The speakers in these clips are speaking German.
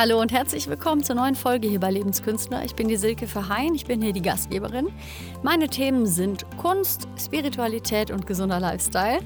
Hallo und herzlich willkommen zur neuen Folge hier bei Lebenskünstler. Ich bin die Silke Verheyen, ich bin hier die Gastgeberin. Meine Themen sind Kunst, Spiritualität und gesunder Lifestyle.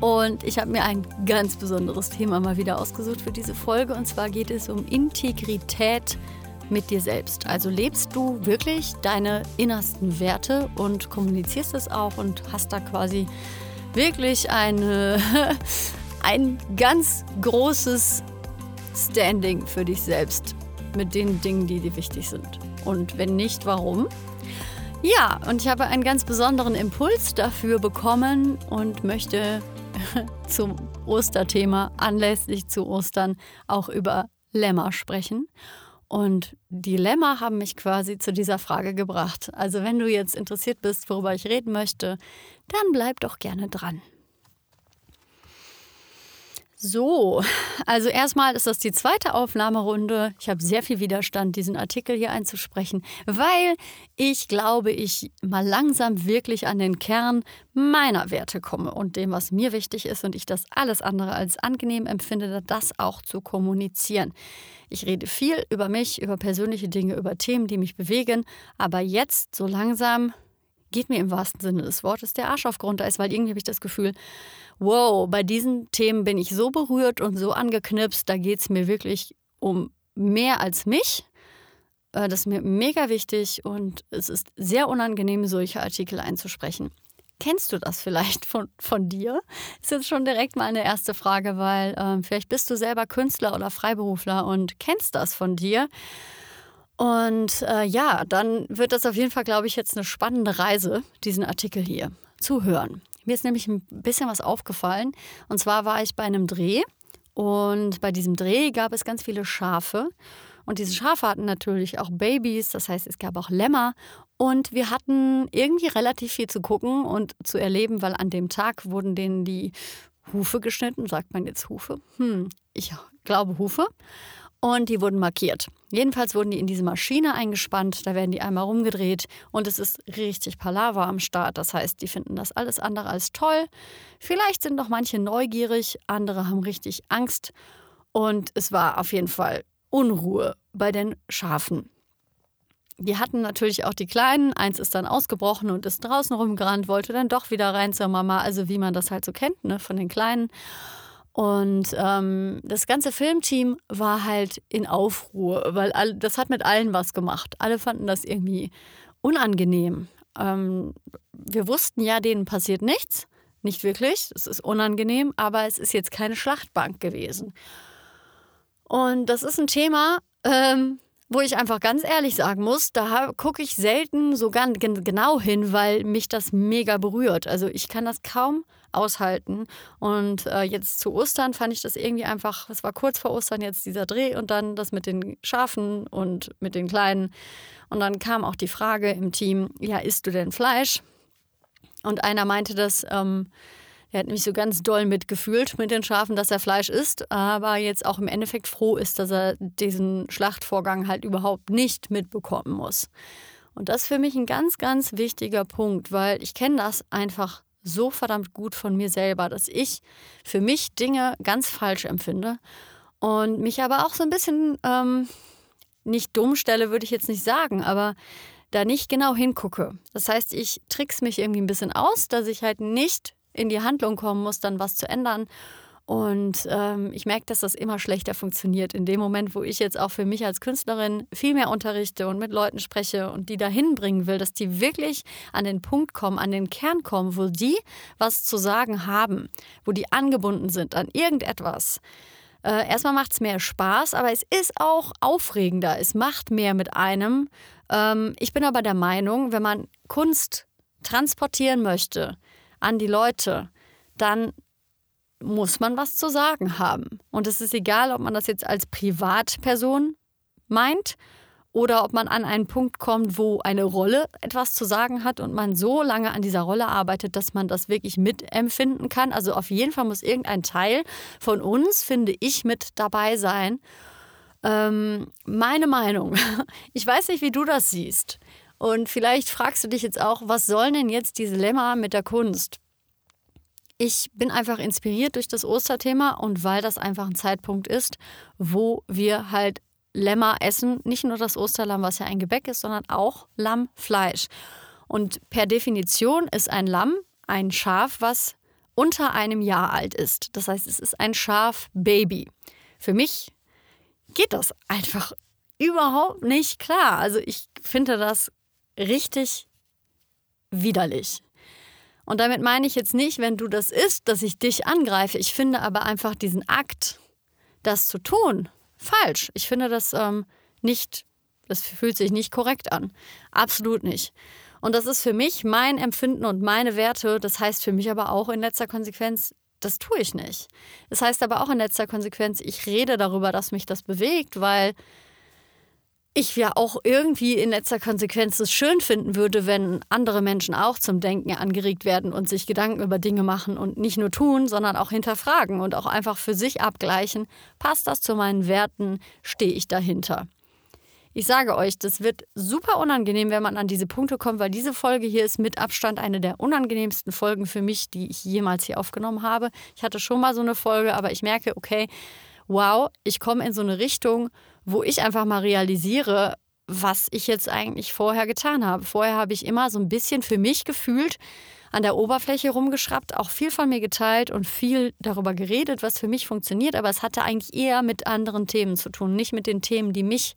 Und ich habe mir ein ganz besonderes Thema mal wieder ausgesucht für diese Folge. Und zwar geht es um Integrität mit dir selbst. Also lebst du wirklich deine innersten Werte und kommunizierst es auch und hast da quasi wirklich eine, ein ganz großes Standing für dich selbst mit den Dingen, die dir wichtig sind. Und wenn nicht, warum? Ja, und ich habe einen ganz besonderen Impuls dafür bekommen und möchte zum Osterthema anlässlich zu Ostern auch über Lämmer sprechen. Und die Lämmer haben mich quasi zu dieser Frage gebracht. Also wenn du jetzt interessiert bist, worüber ich reden möchte, dann bleib doch gerne dran. So, also erstmal ist das die zweite Aufnahmerunde. Ich habe sehr viel Widerstand, diesen Artikel hier einzusprechen, weil ich glaube, ich mal langsam wirklich an den Kern meiner Werte komme und dem, was mir wichtig ist und ich das alles andere als angenehm empfinde, das auch zu kommunizieren. Ich rede viel über mich, über persönliche Dinge, über Themen, die mich bewegen, aber jetzt so langsam geht mir im wahrsten Sinne des Wortes der Arsch auf Grundeis, weil irgendwie habe ich das Gefühl, wow, bei diesen Themen bin ich so berührt und so angeknipst, da geht es mir wirklich um mehr als mich. Äh, das ist mir mega wichtig und es ist sehr unangenehm, solche Artikel einzusprechen. Kennst du das vielleicht von, von dir? Ist jetzt schon direkt mal eine erste Frage, weil äh, vielleicht bist du selber Künstler oder Freiberufler und kennst das von dir. Und äh, ja, dann wird das auf jeden Fall, glaube ich, jetzt eine spannende Reise, diesen Artikel hier zu hören. Mir ist nämlich ein bisschen was aufgefallen. Und zwar war ich bei einem Dreh und bei diesem Dreh gab es ganz viele Schafe. Und diese Schafe hatten natürlich auch Babys, das heißt, es gab auch Lämmer. Und wir hatten irgendwie relativ viel zu gucken und zu erleben, weil an dem Tag wurden denen die Hufe geschnitten. Sagt man jetzt Hufe? Hm, ich glaube Hufe und die wurden markiert. Jedenfalls wurden die in diese Maschine eingespannt, da werden die einmal rumgedreht und es ist richtig Palaver am Start. Das heißt, die finden das alles andere als toll. Vielleicht sind noch manche neugierig, andere haben richtig Angst und es war auf jeden Fall Unruhe bei den Schafen. Die hatten natürlich auch die Kleinen. Eins ist dann ausgebrochen und ist draußen rumgerannt, wollte dann doch wieder rein zur Mama. Also wie man das halt so kennt, ne, von den Kleinen. Und ähm, das ganze Filmteam war halt in Aufruhr, weil all, das hat mit allen was gemacht. Alle fanden das irgendwie unangenehm. Ähm, wir wussten ja, denen passiert nichts. Nicht wirklich, es ist unangenehm, aber es ist jetzt keine Schlachtbank gewesen. Und das ist ein Thema, ähm, wo ich einfach ganz ehrlich sagen muss, da gucke ich selten so ganz genau hin, weil mich das mega berührt. Also ich kann das kaum aushalten. Und äh, jetzt zu Ostern fand ich das irgendwie einfach, es war kurz vor Ostern jetzt dieser Dreh und dann das mit den Schafen und mit den Kleinen. Und dann kam auch die Frage im Team, ja, isst du denn Fleisch? Und einer meinte das, ähm, er hat nämlich so ganz doll mitgefühlt mit den Schafen, dass er Fleisch isst, aber jetzt auch im Endeffekt froh ist, dass er diesen Schlachtvorgang halt überhaupt nicht mitbekommen muss. Und das ist für mich ein ganz, ganz wichtiger Punkt, weil ich kenne das einfach so verdammt gut von mir selber, dass ich für mich Dinge ganz falsch empfinde und mich aber auch so ein bisschen ähm, nicht dumm stelle, würde ich jetzt nicht sagen, aber da nicht genau hingucke. Das heißt, ich trickse mich irgendwie ein bisschen aus, dass ich halt nicht in die Handlung kommen muss, dann was zu ändern und ähm, ich merke, dass das immer schlechter funktioniert. In dem Moment, wo ich jetzt auch für mich als Künstlerin viel mehr unterrichte und mit Leuten spreche und die dahin bringen will, dass die wirklich an den Punkt kommen, an den Kern kommen, wo die was zu sagen haben, wo die angebunden sind an irgendetwas. Äh, erstmal macht es mehr Spaß, aber es ist auch aufregender. Es macht mehr mit einem. Ähm, ich bin aber der Meinung, wenn man Kunst transportieren möchte an die Leute, dann muss man was zu sagen haben. Und es ist egal, ob man das jetzt als Privatperson meint oder ob man an einen Punkt kommt, wo eine Rolle etwas zu sagen hat und man so lange an dieser Rolle arbeitet, dass man das wirklich mitempfinden kann. Also auf jeden Fall muss irgendein Teil von uns, finde ich, mit dabei sein. Ähm, meine Meinung. Ich weiß nicht, wie du das siehst. Und vielleicht fragst du dich jetzt auch, was sollen denn jetzt diese Lemma mit der Kunst? Ich bin einfach inspiriert durch das Osterthema und weil das einfach ein Zeitpunkt ist, wo wir halt Lämmer essen nicht nur das Osterlamm, was ja ein Gebäck ist, sondern auch Lammfleisch. Und per Definition ist ein Lamm ein Schaf, was unter einem Jahr alt ist. Das heißt, es ist ein Schafbaby. Für mich geht das einfach überhaupt nicht klar. Also ich finde das richtig widerlich. Und damit meine ich jetzt nicht, wenn du das isst, dass ich dich angreife. Ich finde aber einfach diesen Akt, das zu tun, falsch. Ich finde das ähm, nicht, das fühlt sich nicht korrekt an. Absolut nicht. Und das ist für mich mein Empfinden und meine Werte. Das heißt für mich aber auch in letzter Konsequenz, das tue ich nicht. Das heißt aber auch in letzter Konsequenz, ich rede darüber, dass mich das bewegt, weil ich ja auch irgendwie in letzter Konsequenz es schön finden würde, wenn andere Menschen auch zum Denken angeregt werden und sich Gedanken über Dinge machen und nicht nur tun, sondern auch hinterfragen und auch einfach für sich abgleichen, passt das zu meinen Werten, stehe ich dahinter. Ich sage euch, das wird super unangenehm, wenn man an diese Punkte kommt, weil diese Folge hier ist mit Abstand eine der unangenehmsten Folgen für mich, die ich jemals hier aufgenommen habe. Ich hatte schon mal so eine Folge, aber ich merke, okay, wow, ich komme in so eine Richtung, wo ich einfach mal realisiere, was ich jetzt eigentlich vorher getan habe. Vorher habe ich immer so ein bisschen für mich gefühlt an der Oberfläche rumgeschraubt, auch viel von mir geteilt und viel darüber geredet, was für mich funktioniert, aber es hatte eigentlich eher mit anderen Themen zu tun, nicht mit den Themen, die mich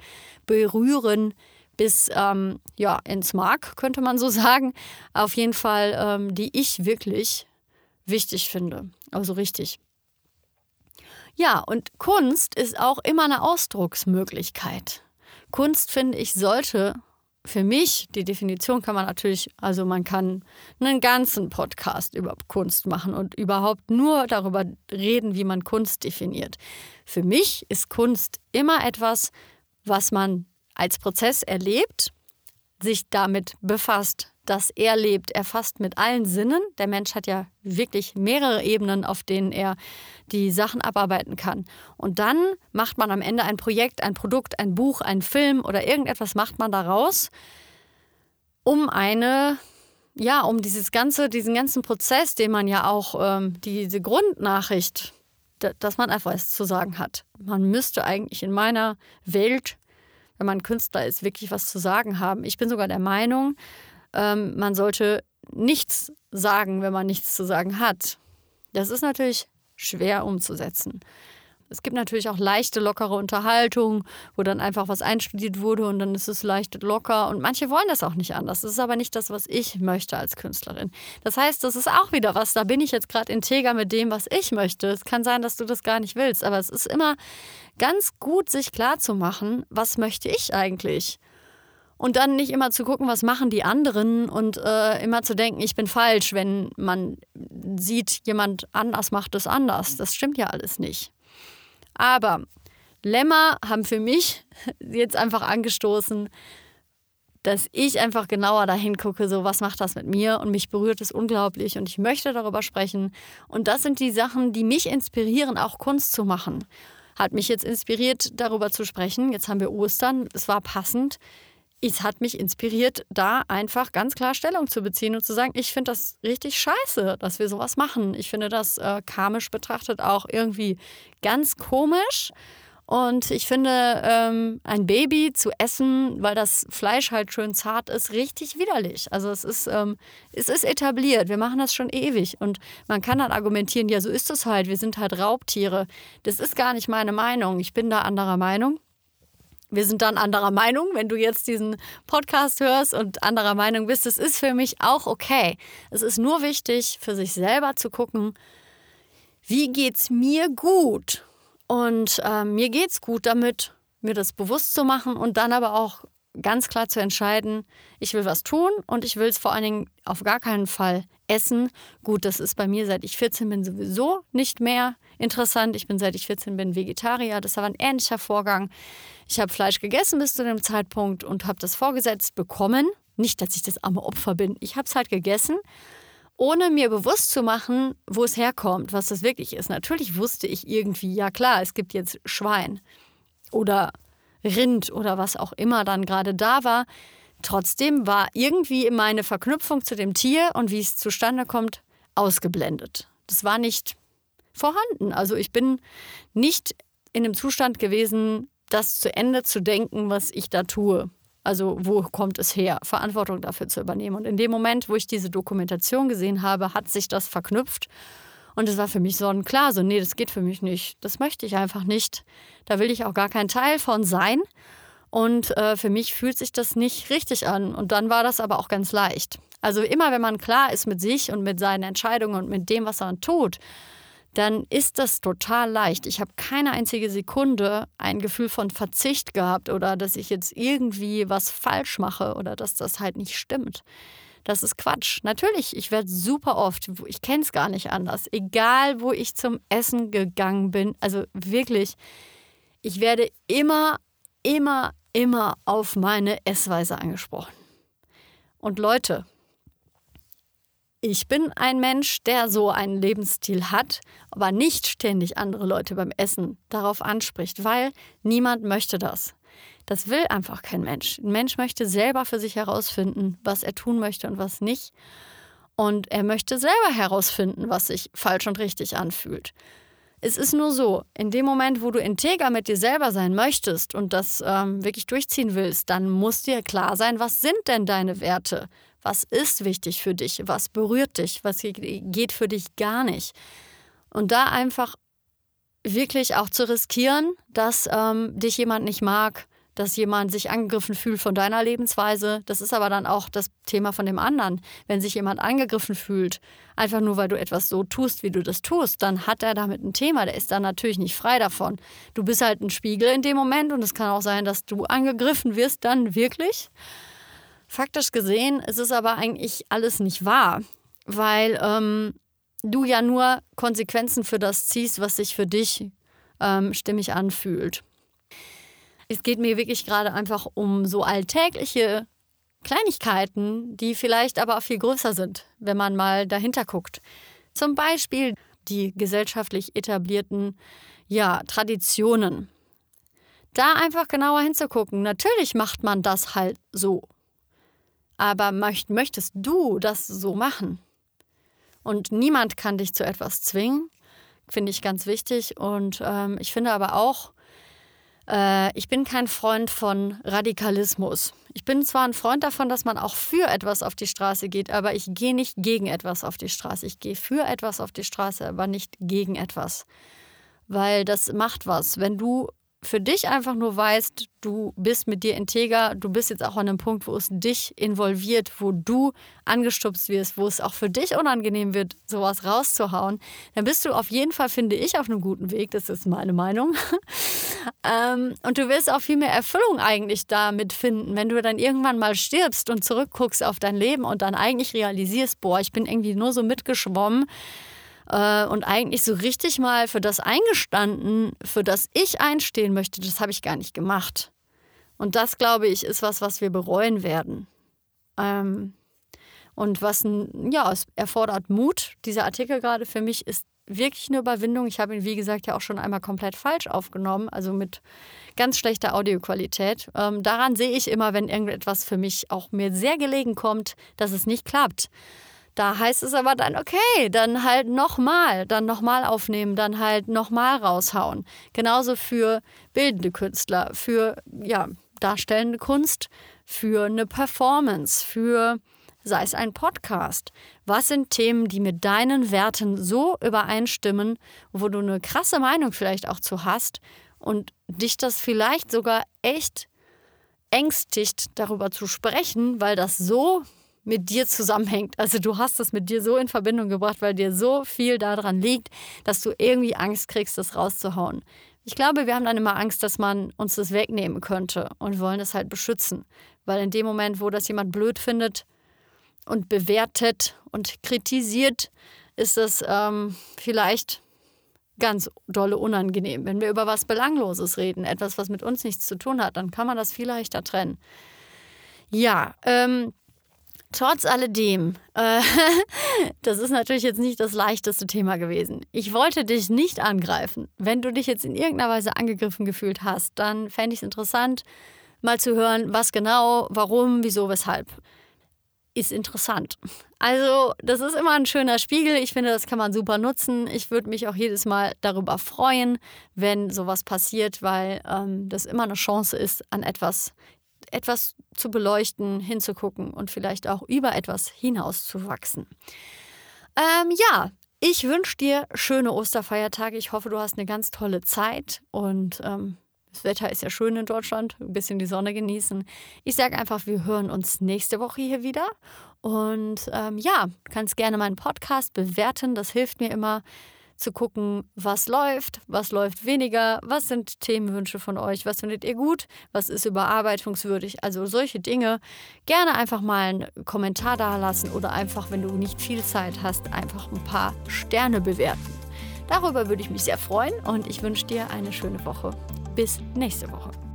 berühren bis ähm, ja, ins Mark, könnte man so sagen. Auf jeden Fall, ähm, die ich wirklich wichtig finde. Also richtig. Ja, und Kunst ist auch immer eine Ausdrucksmöglichkeit. Kunst, finde ich, sollte für mich, die Definition kann man natürlich, also man kann einen ganzen Podcast über Kunst machen und überhaupt nur darüber reden, wie man Kunst definiert. Für mich ist Kunst immer etwas, was man als Prozess erlebt, sich damit befasst, das er lebt, erfasst mit allen Sinnen. Der Mensch hat ja wirklich mehrere Ebenen, auf denen er die Sachen abarbeiten kann. Und dann macht man am Ende ein Projekt, ein Produkt, ein Buch, ein Film oder irgendetwas macht man daraus, um eine, ja, um dieses ganze, diesen ganzen Prozess, den man ja auch, ähm, diese Grundnachricht, dass man einfach was zu sagen hat. Man müsste eigentlich in meiner Welt, wenn man Künstler ist, wirklich was zu sagen haben. Ich bin sogar der Meinung, ähm, man sollte nichts sagen, wenn man nichts zu sagen hat. Das ist natürlich schwer umzusetzen. Es gibt natürlich auch leichte, lockere Unterhaltung, wo dann einfach was einstudiert wurde und dann ist es leicht locker. Und manche wollen das auch nicht anders. Das ist aber nicht das, was ich möchte als Künstlerin. Das heißt, das ist auch wieder was. Da bin ich jetzt gerade integer mit dem, was ich möchte. Es kann sein, dass du das gar nicht willst, aber es ist immer ganz gut, sich klarzumachen, was möchte ich eigentlich? Und dann nicht immer zu gucken, was machen die anderen und äh, immer zu denken, ich bin falsch, wenn man sieht, jemand anders macht es anders. Das stimmt ja alles nicht. Aber Lämmer haben für mich jetzt einfach angestoßen, dass ich einfach genauer dahin gucke, so was macht das mit mir und mich berührt es unglaublich und ich möchte darüber sprechen. Und das sind die Sachen, die mich inspirieren, auch Kunst zu machen. Hat mich jetzt inspiriert, darüber zu sprechen. Jetzt haben wir Ostern, es war passend es hat mich inspiriert, da einfach ganz klar Stellung zu beziehen und zu sagen, ich finde das richtig scheiße, dass wir sowas machen. Ich finde das äh, karmisch betrachtet auch irgendwie ganz komisch. Und ich finde, ähm, ein Baby zu essen, weil das Fleisch halt schön zart ist, richtig widerlich. Also es ist, ähm, es ist etabliert. Wir machen das schon ewig. Und man kann dann argumentieren, ja, so ist es halt. Wir sind halt Raubtiere. Das ist gar nicht meine Meinung. Ich bin da anderer Meinung. Wir sind dann anderer Meinung, wenn du jetzt diesen Podcast hörst und anderer Meinung bist. Das ist für mich auch okay. Es ist nur wichtig, für sich selber zu gucken, wie geht's mir gut? Und äh, mir geht's gut damit, mir das bewusst zu machen und dann aber auch ganz klar zu entscheiden, ich will was tun und ich will es vor allen Dingen auf gar keinen Fall essen. Gut, das ist bei mir seit ich 14 bin sowieso nicht mehr interessant. Ich bin seit ich 14 bin Vegetarier. Das war ein ähnlicher Vorgang. Ich habe Fleisch gegessen bis zu dem Zeitpunkt und habe das vorgesetzt bekommen. Nicht, dass ich das arme Opfer bin. Ich habe es halt gegessen, ohne mir bewusst zu machen, wo es herkommt, was das wirklich ist. Natürlich wusste ich irgendwie, ja klar, es gibt jetzt Schwein oder Rind oder was auch immer dann gerade da war. Trotzdem war irgendwie meine Verknüpfung zu dem Tier und wie es zustande kommt, ausgeblendet. Das war nicht vorhanden. Also ich bin nicht in einem Zustand gewesen, das zu Ende zu denken, was ich da tue. Also wo kommt es her, Verantwortung dafür zu übernehmen. Und in dem Moment, wo ich diese Dokumentation gesehen habe, hat sich das verknüpft. Und es war für mich sonnenklar, so, nee, das geht für mich nicht. Das möchte ich einfach nicht. Da will ich auch gar kein Teil von sein. Und äh, für mich fühlt sich das nicht richtig an. Und dann war das aber auch ganz leicht. Also immer, wenn man klar ist mit sich und mit seinen Entscheidungen und mit dem, was man tut, dann ist das total leicht. Ich habe keine einzige Sekunde ein Gefühl von Verzicht gehabt oder dass ich jetzt irgendwie was falsch mache oder dass das halt nicht stimmt. Das ist Quatsch. Natürlich, ich werde super oft, ich kenne es gar nicht anders, egal wo ich zum Essen gegangen bin, also wirklich, ich werde immer, immer, immer auf meine Essweise angesprochen. Und Leute, ich bin ein Mensch, der so einen Lebensstil hat, aber nicht ständig andere Leute beim Essen darauf anspricht, weil niemand möchte das. Das will einfach kein Mensch. Ein Mensch möchte selber für sich herausfinden, was er tun möchte und was nicht. Und er möchte selber herausfinden, was sich falsch und richtig anfühlt. Es ist nur so, in dem Moment, wo du integer mit dir selber sein möchtest und das ähm, wirklich durchziehen willst, dann muss dir klar sein, was sind denn deine Werte? Was ist wichtig für dich? Was berührt dich? Was geht für dich gar nicht? Und da einfach wirklich auch zu riskieren, dass ähm, dich jemand nicht mag, dass jemand sich angegriffen fühlt von deiner Lebensweise. Das ist aber dann auch das Thema von dem anderen. Wenn sich jemand angegriffen fühlt, einfach nur weil du etwas so tust, wie du das tust, dann hat er damit ein Thema. Der ist dann natürlich nicht frei davon. Du bist halt ein Spiegel in dem Moment und es kann auch sein, dass du angegriffen wirst, dann wirklich. Faktisch gesehen ist es aber eigentlich alles nicht wahr, weil ähm, du ja nur Konsequenzen für das ziehst, was sich für dich ähm, stimmig anfühlt. Es geht mir wirklich gerade einfach um so alltägliche Kleinigkeiten, die vielleicht aber auch viel größer sind, wenn man mal dahinter guckt. Zum Beispiel die gesellschaftlich etablierten ja, Traditionen. Da einfach genauer hinzugucken. Natürlich macht man das halt so. Aber möcht, möchtest du das so machen? Und niemand kann dich zu etwas zwingen, finde ich ganz wichtig. Und ähm, ich finde aber auch, äh, ich bin kein Freund von Radikalismus. Ich bin zwar ein Freund davon, dass man auch für etwas auf die Straße geht, aber ich gehe nicht gegen etwas auf die Straße. Ich gehe für etwas auf die Straße, aber nicht gegen etwas. Weil das macht was. Wenn du für dich einfach nur weißt, du bist mit dir integer, du bist jetzt auch an einem Punkt, wo es dich involviert, wo du angestupst wirst, wo es auch für dich unangenehm wird, sowas rauszuhauen, dann bist du auf jeden Fall, finde ich, auf einem guten Weg. Das ist meine Meinung. ähm, und du wirst auch viel mehr Erfüllung eigentlich damit finden, wenn du dann irgendwann mal stirbst und zurückguckst auf dein Leben und dann eigentlich realisierst, boah, ich bin irgendwie nur so mitgeschwommen äh, und eigentlich so richtig mal für das eingestanden, für das ich einstehen möchte, das habe ich gar nicht gemacht. Und das, glaube ich, ist was, was wir bereuen werden. Ähm, und was, ja, es erfordert Mut. Dieser Artikel gerade für mich ist wirklich eine Überwindung. Ich habe ihn, wie gesagt, ja auch schon einmal komplett falsch aufgenommen, also mit ganz schlechter Audioqualität. Ähm, daran sehe ich immer, wenn irgendetwas für mich auch mir sehr gelegen kommt, dass es nicht klappt. Da heißt es aber dann, okay, dann halt nochmal, dann nochmal aufnehmen, dann halt nochmal raushauen. Genauso für bildende Künstler, für ja, darstellende Kunst, für eine Performance, für sei es ein Podcast. Was sind Themen, die mit deinen Werten so übereinstimmen, wo du eine krasse Meinung vielleicht auch zu hast und dich das vielleicht sogar echt ängstigt, darüber zu sprechen, weil das so mit dir zusammenhängt. Also du hast das mit dir so in Verbindung gebracht, weil dir so viel daran liegt, dass du irgendwie Angst kriegst, das rauszuhauen. Ich glaube, wir haben dann immer Angst, dass man uns das wegnehmen könnte und wollen das halt beschützen. Weil in dem Moment, wo das jemand blöd findet und bewertet und kritisiert, ist das ähm, vielleicht ganz dolle unangenehm. Wenn wir über was Belangloses reden, etwas, was mit uns nichts zu tun hat, dann kann man das viel leichter trennen. Ja, ähm, Trotz alledem, äh, das ist natürlich jetzt nicht das leichteste Thema gewesen. Ich wollte dich nicht angreifen. Wenn du dich jetzt in irgendeiner Weise angegriffen gefühlt hast, dann fände ich es interessant, mal zu hören, was genau, warum, wieso, weshalb. ist interessant. Also, das ist immer ein schöner Spiegel. Ich finde, das kann man super nutzen. Ich würde mich auch jedes Mal darüber freuen, wenn sowas passiert, weil ähm, das immer eine Chance ist, an etwas, etwas zu beleuchten, hinzugucken und vielleicht auch über etwas hinauszuwachsen. Ähm, ja, ich wünsche dir schöne Osterfeiertage. Ich hoffe, du hast eine ganz tolle Zeit und ähm, das Wetter ist ja schön in Deutschland, ein bisschen die Sonne genießen. Ich sage einfach, wir hören uns nächste Woche hier wieder. Und ähm, ja, kannst gerne meinen Podcast bewerten. Das hilft mir immer zu gucken, was läuft, was läuft weniger, was sind Themenwünsche von euch, was findet ihr gut, was ist überarbeitungswürdig. Also solche Dinge. Gerne einfach mal einen Kommentar da lassen oder einfach, wenn du nicht viel Zeit hast, einfach ein paar Sterne bewerten. Darüber würde ich mich sehr freuen und ich wünsche dir eine schöne Woche. Bis nächste Woche.